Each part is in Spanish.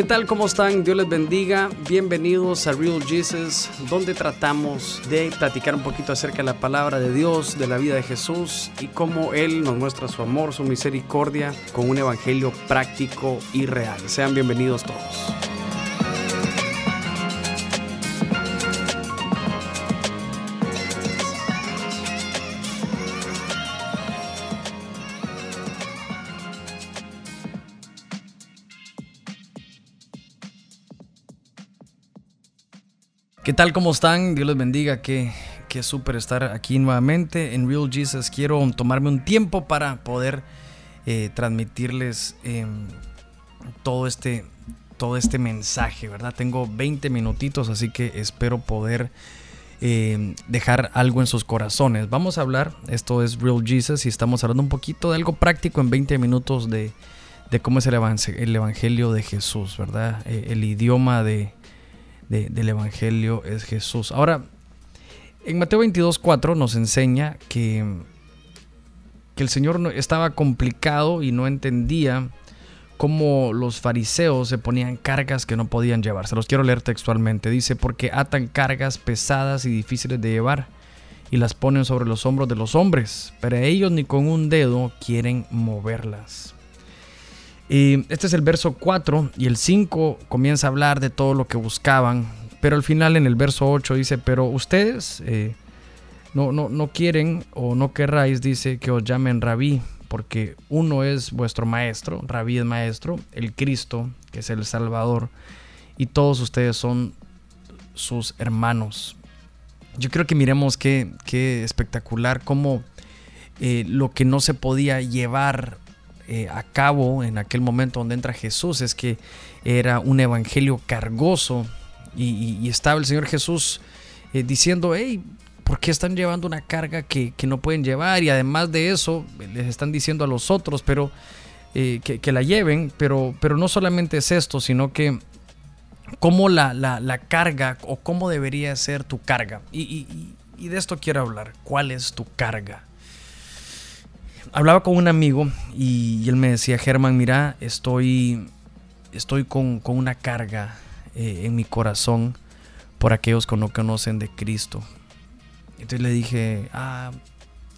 ¿Qué tal? ¿Cómo están? Dios les bendiga. Bienvenidos a Real Jesus, donde tratamos de platicar un poquito acerca de la palabra de Dios, de la vida de Jesús y cómo Él nos muestra su amor, su misericordia con un evangelio práctico y real. Sean bienvenidos todos. ¿Qué tal? ¿Cómo están? Dios les bendiga. Qué, qué estar aquí nuevamente en Real Jesus. Quiero tomarme un tiempo para poder eh, transmitirles em, todo, este, todo este mensaje, ¿verdad? Tengo 20 minutitos, así que espero poder em, dejar algo en sus corazones. Vamos a hablar, esto es Real Jesus y estamos hablando un poquito de algo práctico en 20 minutos de, cómo es el, el Evangelio de Jesús, ¿verdad? Eh, el idioma de del Evangelio es Jesús. Ahora, en Mateo 22.4 nos enseña que, que el Señor estaba complicado y no entendía cómo los fariseos se ponían cargas que no podían llevar. Se los quiero leer textualmente. Dice, porque atan cargas pesadas y difíciles de llevar y las ponen sobre los hombros de los hombres, pero ellos ni con un dedo quieren moverlas. Y este es el verso 4 y el 5 comienza a hablar de todo lo que buscaban, pero al final en el verso 8 dice, pero ustedes eh, no, no, no quieren o no querráis, dice, que os llamen rabí, porque uno es vuestro maestro, rabí es maestro, el Cristo, que es el Salvador, y todos ustedes son sus hermanos. Yo creo que miremos qué, qué espectacular, cómo eh, lo que no se podía llevar eh, a cabo en aquel momento donde entra Jesús es que era un evangelio cargoso y, estaba el Señor Jesús eh, diciendo, hey, ¿por qué están llevando una carga que, no pueden llevar? Y además de eso, les están diciendo a los otros, pero eh, que, la lleven, pero, pero no solamente es esto, sino que cómo la, la, carga o cómo debería ser tu carga. y de esto quiero hablar. ¿Cuál es tu carga? Hablaba con un amigo y, él me decía, Germán, mira, estoy, estoy con, una carga eh, en mi corazón por aquellos que no conocen de Cristo. Entonces le dije, ah,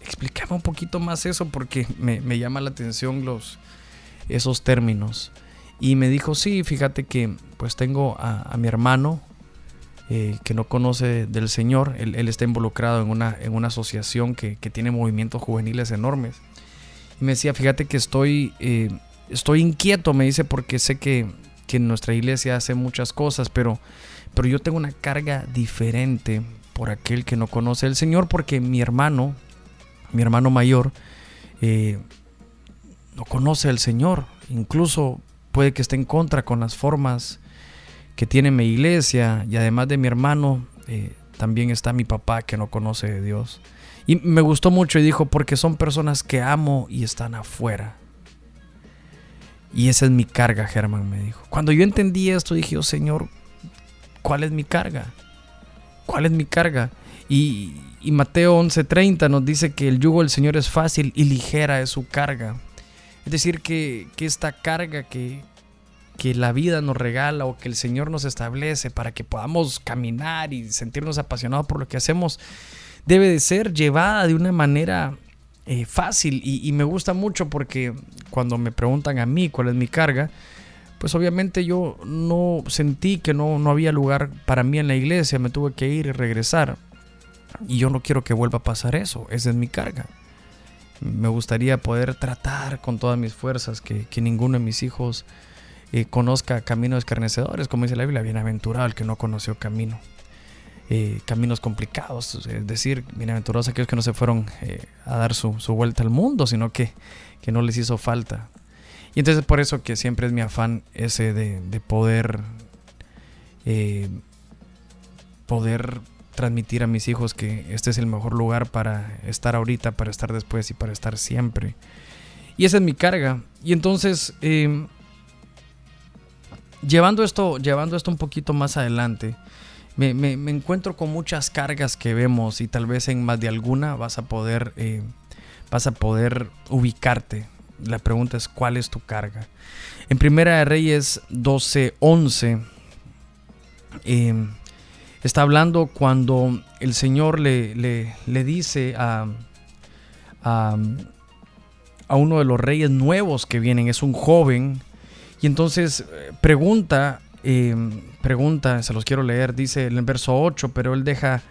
explícame un poquito más eso porque me, llama la atención los, esos términos. Y me dijo, sí, fíjate que pues tengo a, mi hermano eh, que no conoce del Señor. Él, está involucrado en una, en una asociación que, que, tiene movimientos juveniles enormes me decía, fíjate que estoy, eh, estoy inquieto, me dice, porque sé que, que nuestra iglesia hace muchas cosas, pero, pero yo tengo una carga diferente por aquel que no conoce al Señor, porque mi hermano, mi hermano mayor, eh, no conoce al Señor, incluso puede que esté en contra con las formas que tiene mi iglesia, y además de mi hermano, eh, también está mi papá que no conoce de Dios. Y me gustó mucho y dijo, porque son personas que amo y están afuera. Y esa es mi carga, Germán me dijo. Cuando yo entendí esto, dije, oh Señor, ¿cuál es mi carga? ¿Cuál es mi carga? Y, y Mateo 11:30 nos dice que el yugo del Señor es fácil y ligera es su carga. Es decir, que, que esta carga que, que la vida nos regala o que el Señor nos establece para que podamos caminar y sentirnos apasionados por lo que hacemos, debe de ser llevada de una manera eh, fácil y, me gusta mucho porque cuando me preguntan a mí cuál es mi carga, pues obviamente yo no sentí que no, no había lugar para mí en la iglesia, me tuve que ir y regresar. Y yo no quiero que vuelva a pasar eso, esa es mi carga. Me gustaría poder tratar con todas mis fuerzas que, ninguno de mis hijos eh, conozca caminos escarnecedores, como dice la Biblia, bienaventurado el que no conoció camino. Eh, caminos complicados. Es decir, bienaventurados aquellos que no se fueron eh, a dar su, vuelta al mundo, sino que, que, no les hizo falta. Y entonces por eso que siempre es mi afán ese de, poder, eh, poder transmitir a mis hijos que este es el mejor lugar para estar ahorita, para estar después y para estar siempre. Y esa es mi carga. Y entonces, llevando, esto, llevando esto un poquito más adelante, me, encuentro con muchas cargas que vemos y tal vez en más de alguna vas a poder, eh, vas a poder ubicarte. La pregunta es, ¿cuál es tu carga? En Primera de Reyes 12:11 eh, está hablando cuando el Señor le, le, dice a, a, uno de los reyes nuevos que vienen, es un joven, y entonces eh, pregunta, eh, pregunta, se los quiero leer, dice en el verso 8, pero él deja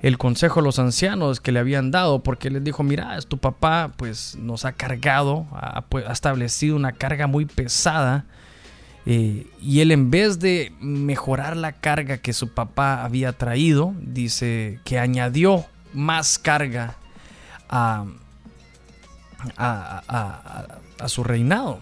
el consejo a los ancianos que le habían dado, porque les dijo, mira, tu papá pues nos ha cargado, ha, pues, establecido una carga muy pesada, eh, y él en vez de mejorar la carga que su papá había traído, dice que añadió más carga a, a su reinado.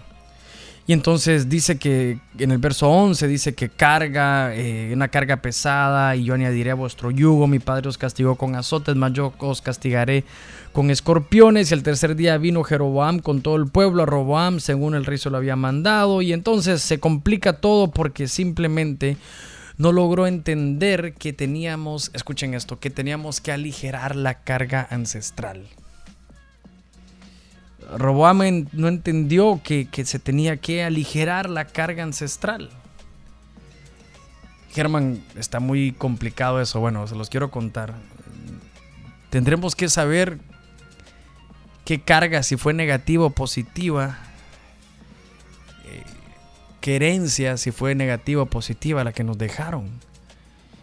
Y entonces dice que en el verso 11 dice que carga, eh, una carga pesada, y yo añadiré a vuestro yugo. Mi padre os castigó con azotes, mas yo os castigaré con escorpiones. Y el tercer día vino Jeroboam con todo el pueblo a Roboam, según el rey se lo había mandado. Y entonces se complica todo porque simplemente no logró entender que teníamos, escuchen esto, que teníamos que aligerar la carga ancestral. Roboam no entendió que, se tenía que aligerar la carga ancestral. Germán, está muy complicado eso. Bueno, se los quiero contar. Tendremos que saber qué carga, si fue negativa o positiva. Eh, qué herencia, si fue negativa o positiva, la que nos dejaron.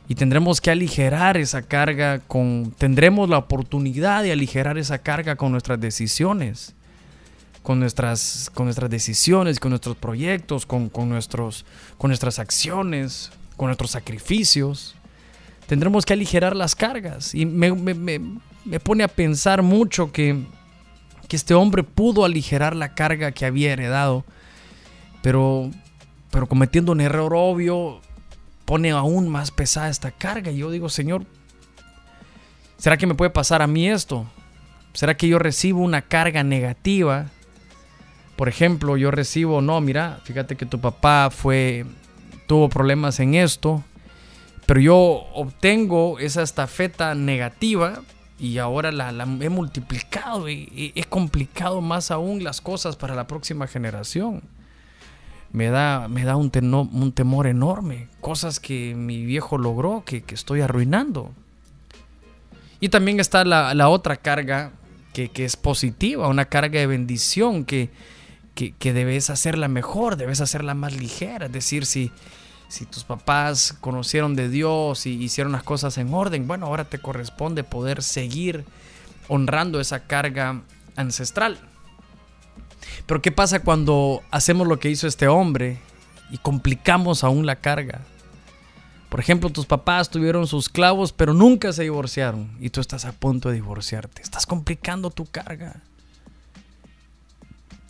Y tendremos que aligerar esa carga con. Tendremos la oportunidad de aligerar esa carga con nuestras decisiones con nuestras, con nuestras decisiones, con nuestros proyectos, con, nuestros, con nuestras acciones, con nuestros sacrificios. Tendremos que aligerar las cargas. Y me, pone a pensar mucho que, que este hombre pudo aligerar la carga que había heredado, pero, pero cometiendo un error obvio, pone aún más pesada esta carga. Y yo digo, Señor, ¿será que me puede pasar a mí esto? ¿Será que yo recibo una carga negativa por ejemplo, yo recibo, no, mira, fíjate que tu papá fue, tuvo problemas en esto, pero yo obtengo esa estafeta negativa y ahora la, he multiplicado y, he complicado más aún las cosas para la próxima generación. Me da, me da un, un temor enorme, cosas que mi viejo logró que, estoy arruinando. Y también está la, otra carga que, que, es positiva, una carga de bendición que, que, debes hacerla mejor, debes hacerla más ligera. Es decir, si, si tus papás conocieron de Dios y hicieron las cosas en orden, bueno, ahora te corresponde poder seguir honrando esa carga ancestral. Pero ¿qué pasa cuando hacemos lo que hizo este hombre y complicamos aún la carga? Por ejemplo, tus papás tuvieron sus clavos, pero nunca se divorciaron y tú estás a punto de divorciarte. Estás complicando tu carga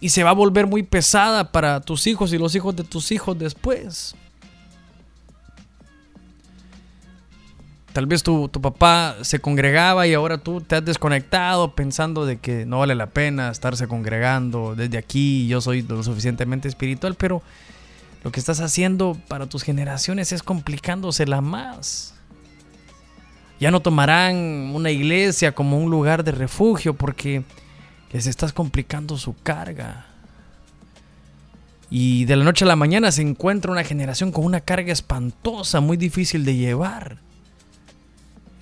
y se va a volver muy pesada para tus hijos y los hijos de tus hijos después. Tal vez tu, papá se congregaba y ahora tú te has desconectado pensando de que no vale la pena estarse congregando desde aquí, yo soy lo suficientemente espiritual, pero lo que estás haciendo para tus generaciones es complicándosela más. Ya no tomarán una iglesia como un lugar de refugio porque les estás complicando su carga. Y de la noche a la mañana se encuentra una generación con una carga espantosa, muy difícil de llevar.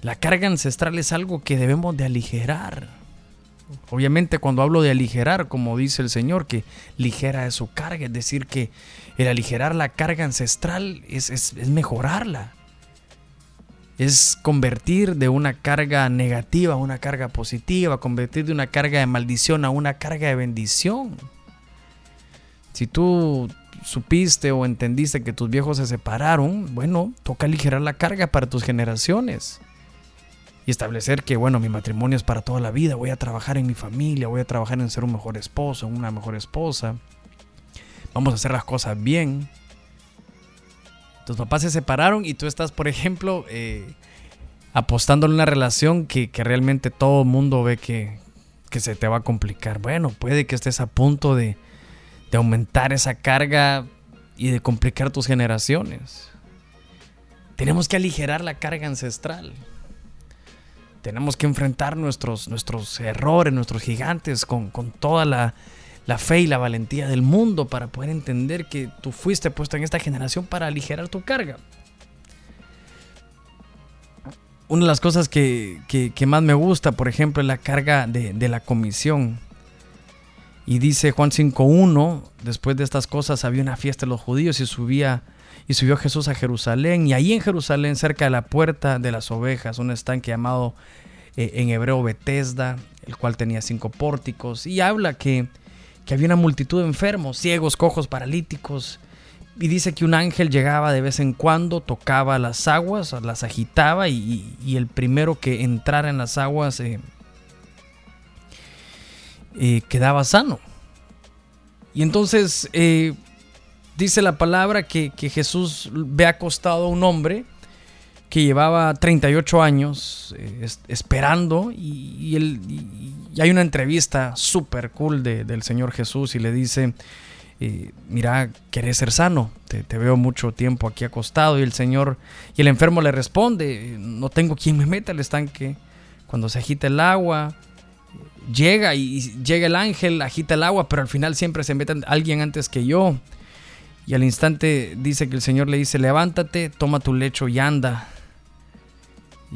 La carga ancestral es algo que debemos de aligerar. Obviamente cuando hablo de aligerar, como dice el Señor, que ligera es su carga, es decir, que el aligerar la carga ancestral es, es mejorarla es convertir de una carga negativa a una carga positiva, convertir de una carga de maldición a una carga de bendición. Si tú supiste o entendiste que tus viejos se separaron, bueno, toca aligerar la carga para tus generaciones. Y establecer que, bueno, mi matrimonio es para toda la vida, voy a trabajar en mi familia, voy a trabajar en ser un mejor esposo, una mejor esposa. Vamos a hacer las cosas bien tus papás se separaron y tú estás, por ejemplo, eh, apostando en una relación que, realmente todo el mundo ve que, se te va a complicar. Bueno, puede que estés a punto de, de aumentar esa carga y de complicar tus generaciones. Tenemos que aligerar la carga ancestral. Tenemos que enfrentar nuestros, nuestros errores, nuestros gigantes con, con toda la, la fe y la valentía del mundo para poder entender que tú fuiste puesto en esta generación para aligerar tu carga. Una de las cosas que, más me gusta, por ejemplo, es la carga de, de la comisión. Y dice Juan 5.1, después de estas cosas había una fiesta de los judíos y subía y subió Jesús a Jerusalén. Y ahí en Jerusalén, cerca de la puerta de las ovejas, un estanque llamado eh, en hebreo Betesda, el cual tenía cinco pórticos. Y habla que, había una multitud de enfermos, ciegos, cojos, paralíticos. Y dice que un ángel llegaba de vez en cuando, tocaba las aguas, las agitaba y, el primero que entrara en las aguas eh, eh, quedaba sano. Y entonces dice la palabra que, Jesús ve acostado a un hombre que llevaba 38 años eh, esperando y, hay una entrevista súper cool del Señor Jesús y le dice, eh, mira, querés ser sano, te, veo mucho tiempo aquí acostado y el Señor, y el enfermo le responde, no tengo quien me meta al estanque, cuando se agita el agua, llega y, llega el ángel, agita el agua, pero al final siempre se mete alguien antes que yo. Y al instante dice que el Señor le dice, levántate, toma tu lecho y anda.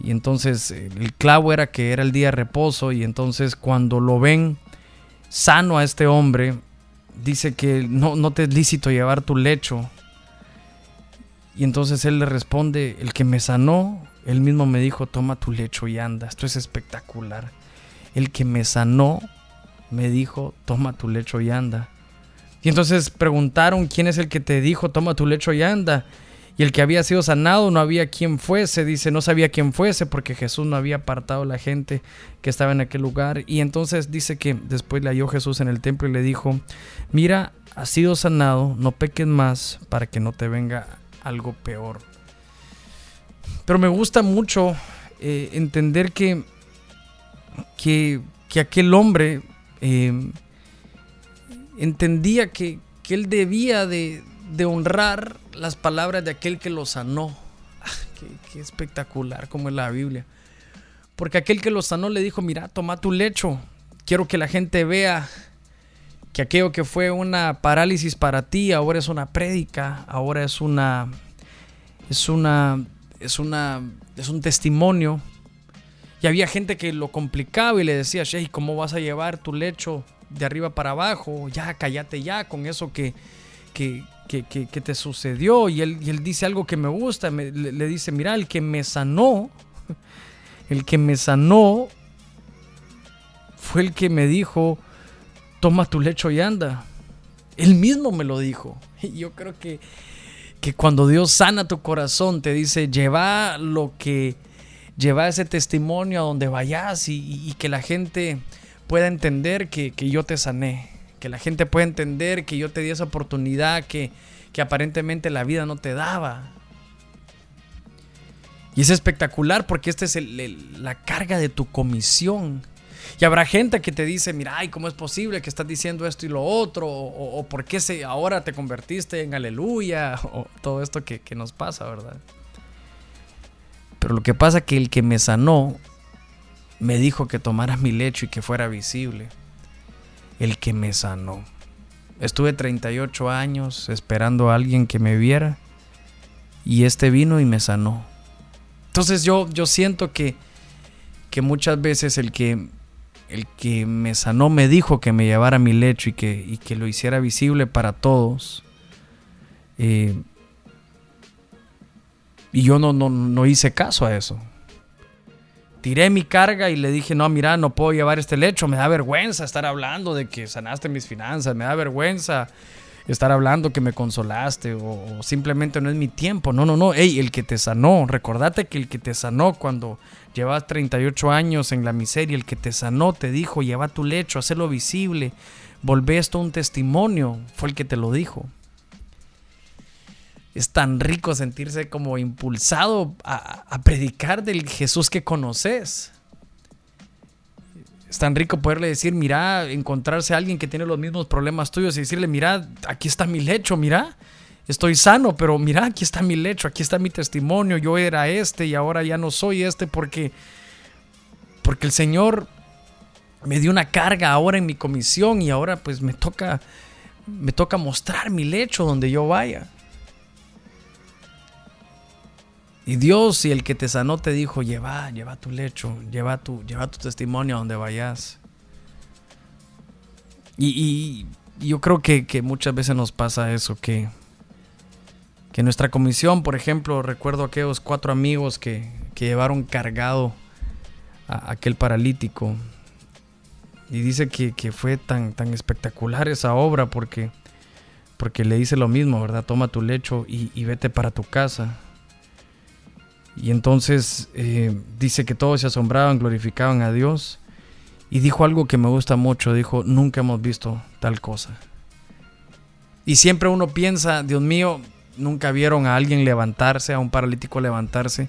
Y entonces el clavo era que era el día de reposo y entonces cuando lo ven sano a este hombre, dice que no, no te es lícito llevar tu lecho. Y entonces él le responde, el que me sanó, él mismo me dijo, toma tu lecho y anda. Esto es espectacular. El que me sanó me dijo, toma tu lecho y anda. Y entonces preguntaron quién es el que te dijo, toma tu lecho y anda. Y el que había sido sanado no había quien fuese, dice, no sabía quién fuese porque Jesús no había apartado a la gente que estaba en aquel lugar. Y entonces dice que después le halló Jesús en el templo y le dijo, mira, has sido sanado, no peques más para que no te venga algo peor. Pero me gusta mucho eh, entender que, que, aquel hombre... Eh, entendía que, él debía de, honrar las palabras de aquel que lo sanó. Ah, qué, espectacular como es la Biblia. Porque aquel que lo sanó le dijo, mira, toma tu lecho. Quiero que la gente vea que aquello que fue una parálisis para ti ahora es una prédica, ahora es una es una es una es un testimonio. Y había gente que lo complicaba y le decía, "Hey, ¿cómo vas a llevar tu lecho de arriba para abajo, ya cállate ya con eso que, que, te sucedió. Y él, dice algo que me gusta, le, le, dice, mira, el que me sanó, el que me sanó fue el que me dijo, toma tu lecho y anda. Él mismo me lo dijo. Y yo creo que, que cuando Dios sana tu corazón, te dice, lleva lo que, lleva ese testimonio a donde vayas y que la gente pueda entender que, yo te sané, que la gente pueda entender que yo te di esa oportunidad que, aparentemente la vida no te daba. Y es espectacular porque esta es la carga de tu comisión. Y habrá gente que te dice, mira, ay, ¿cómo es posible que estás diciendo esto y lo otro? O, por qué se, ahora te convertiste en aleluya? O todo esto que, que nos pasa, ¿verdad? Pero lo que pasa es que el que me sanó me dijo que tomara mi lecho y que fuera visible. El que me sanó. Estuve 38 años esperando a alguien que me viera y este vino y me sanó. Entonces yo, yo siento que, que muchas veces el que, el que me sanó me dijo que me llevara mi lecho y que, y que lo hiciera visible para todos. Eh, y yo no, no, no hice caso a eso tiré mi carga y le dije, no, mira, no puedo llevar este lecho, me da vergüenza estar hablando de que sanaste mis finanzas, me da vergüenza estar hablando que me consolaste o, simplemente no es mi tiempo. No, no, no, hey, el que te sanó, recordate que el que te sanó cuando llevas 38 años en la miseria, el que te sanó te dijo, lleva tu lecho, hazlo visible, volvé esto un testimonio, fue el que te lo dijo es tan rico sentirse como impulsado a, predicar del Jesús que conoces. Es tan rico poderle decir, mira, encontrarse a alguien que tiene los mismos problemas tuyos y decirle, mira, aquí está mi lecho, mira, estoy sano, pero mira, aquí está mi lecho, aquí está mi testimonio, yo era este y ahora ya no soy este porque, porque el Señor me dio una carga ahora en mi comisión y ahora pues me toca me toca mostrar mi lecho donde yo vaya. Y Dios y el que te sanó te dijo, lleva, lleva tu lecho, lleva tu, lleva tu testimonio a donde vayas. Y, yo creo que, muchas veces nos pasa eso, que, que nuestra comisión, por ejemplo, recuerdo aquellos cuatro amigos que, que llevaron cargado a aquel paralítico y dice que, fue tan, tan espectacular esa obra porque, porque le dice lo mismo, ¿verdad? Toma tu lecho y, vete para tu casa. Y entonces eh, dice que todos se asombraban, glorificaban a Dios. Y dijo algo que me gusta mucho, dijo, nunca hemos visto tal cosa. Y siempre uno piensa, Dios mío, nunca vieron a alguien levantarse, a un paralítico levantarse.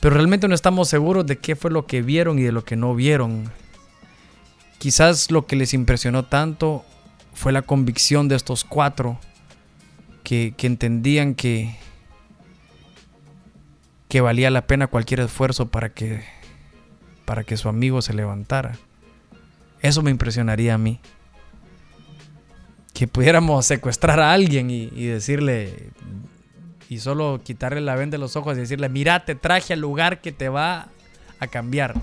Pero realmente no estamos seguros de qué fue lo que vieron y de lo que no vieron. Quizás lo que les impresionó tanto fue la convicción de estos cuatro que, entendían que, que valía la pena cualquier esfuerzo para que, para que su amigo se levantara. Eso me impresionaría a mí. Que pudiéramos secuestrar a alguien y, decirle, y solo quitarle la venda de los ojos y decirle, mira, te traje al lugar que te va a cambiar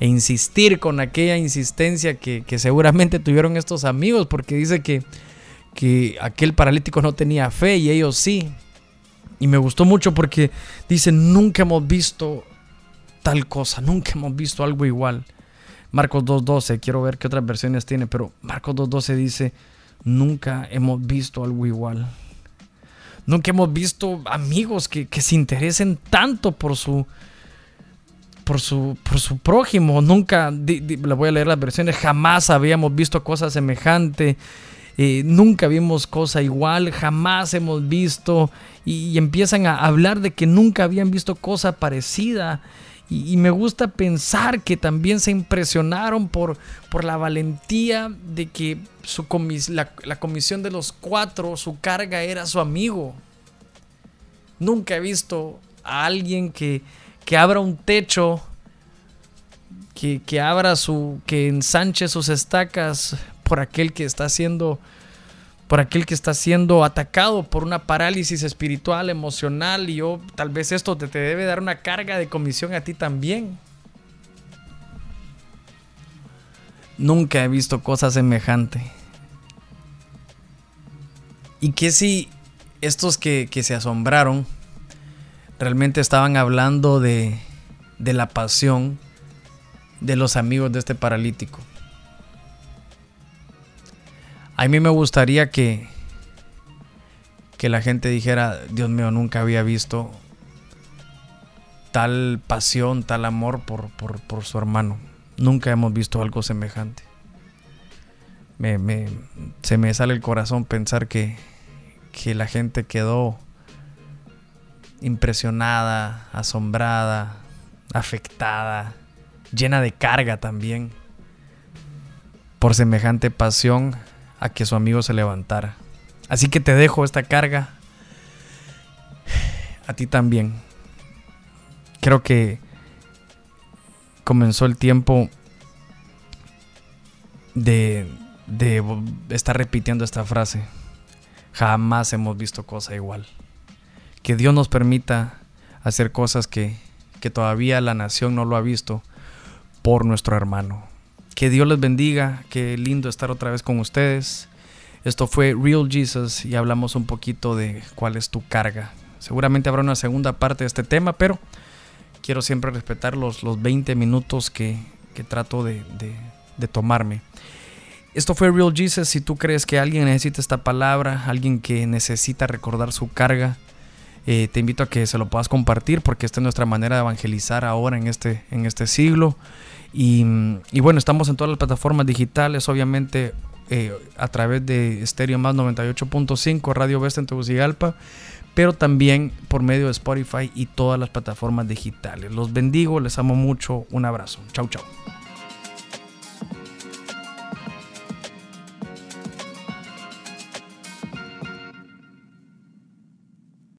e insistir con aquella insistencia que, seguramente tuvieron estos amigos, porque dice que, que aquel paralítico no tenía fe y ellos sí. Y me gustó mucho porque dice, nunca hemos visto tal cosa, nunca hemos visto algo igual. Marcos 2.12, quiero ver qué otras versiones tiene, pero Marcos 2.12 dice, nunca hemos visto algo igual. Nunca hemos visto amigos que, que se interesen tanto por su, por su, por su prójimo. Nunca, le voy a leer las versiones, jamás habíamos visto cosa semejante. Eh, nunca vimos cosa igual, jamás hemos visto. Y, empiezan a hablar de que nunca habían visto cosa parecida. Y, me gusta pensar que también se impresionaron por, por la valentía de que su la, la comisión de los cuatro, su carga era su amigo. Nunca he visto a alguien que, que abra un techo, que, abra su, que ensanche sus estacas por aquel que está siendo, por aquel que está siendo atacado por una parálisis espiritual, emocional, y yo tal vez esto te, te debe dar una carga de comisión a ti también. Nunca he visto cosa semejante. Y que si estos que, que se asombraron, realmente estaban hablando de, de la pasión de los amigos de este paralítico. A mí me gustaría que, que la gente dijera, Dios mío, nunca había visto tal pasión, tal amor por, por, su hermano. Nunca hemos visto algo semejante. Me, se me sale el corazón pensar que, que la gente quedó impresionada, asombrada, afectada, llena de carga también, por semejante pasión a que su amigo se levantara. Así que te dejo esta carga a ti también. Creo que comenzó el tiempo de, de estar repitiendo esta frase. Jamás hemos visto cosa igual que Dios nos permita hacer cosas que, todavía la nación no lo ha visto por nuestro hermano. Que Dios les bendiga, qué lindo estar otra vez con ustedes. Esto fue Real Jesus y hablamos un poquito de cuál es tu carga. Seguramente habrá una segunda parte de este tema, pero quiero siempre respetar los, los 20 minutos que, trato de, de tomarme. Esto fue Real Jesus. Si tú crees que alguien necesita esta palabra, alguien que necesita recordar su carga, eh, te invito a que se lo puedas compartir porque esta es nuestra manera de evangelizar ahora en este, en este siglo. Y, bueno, estamos en todas las plataformas digitales, obviamente eh, a través de Stereo Más 98.5, Radio Vesta en Tegucigalpa, pero también por medio de Spotify y todas las plataformas digitales. Los bendigo, les amo mucho, un abrazo. Chau, chau.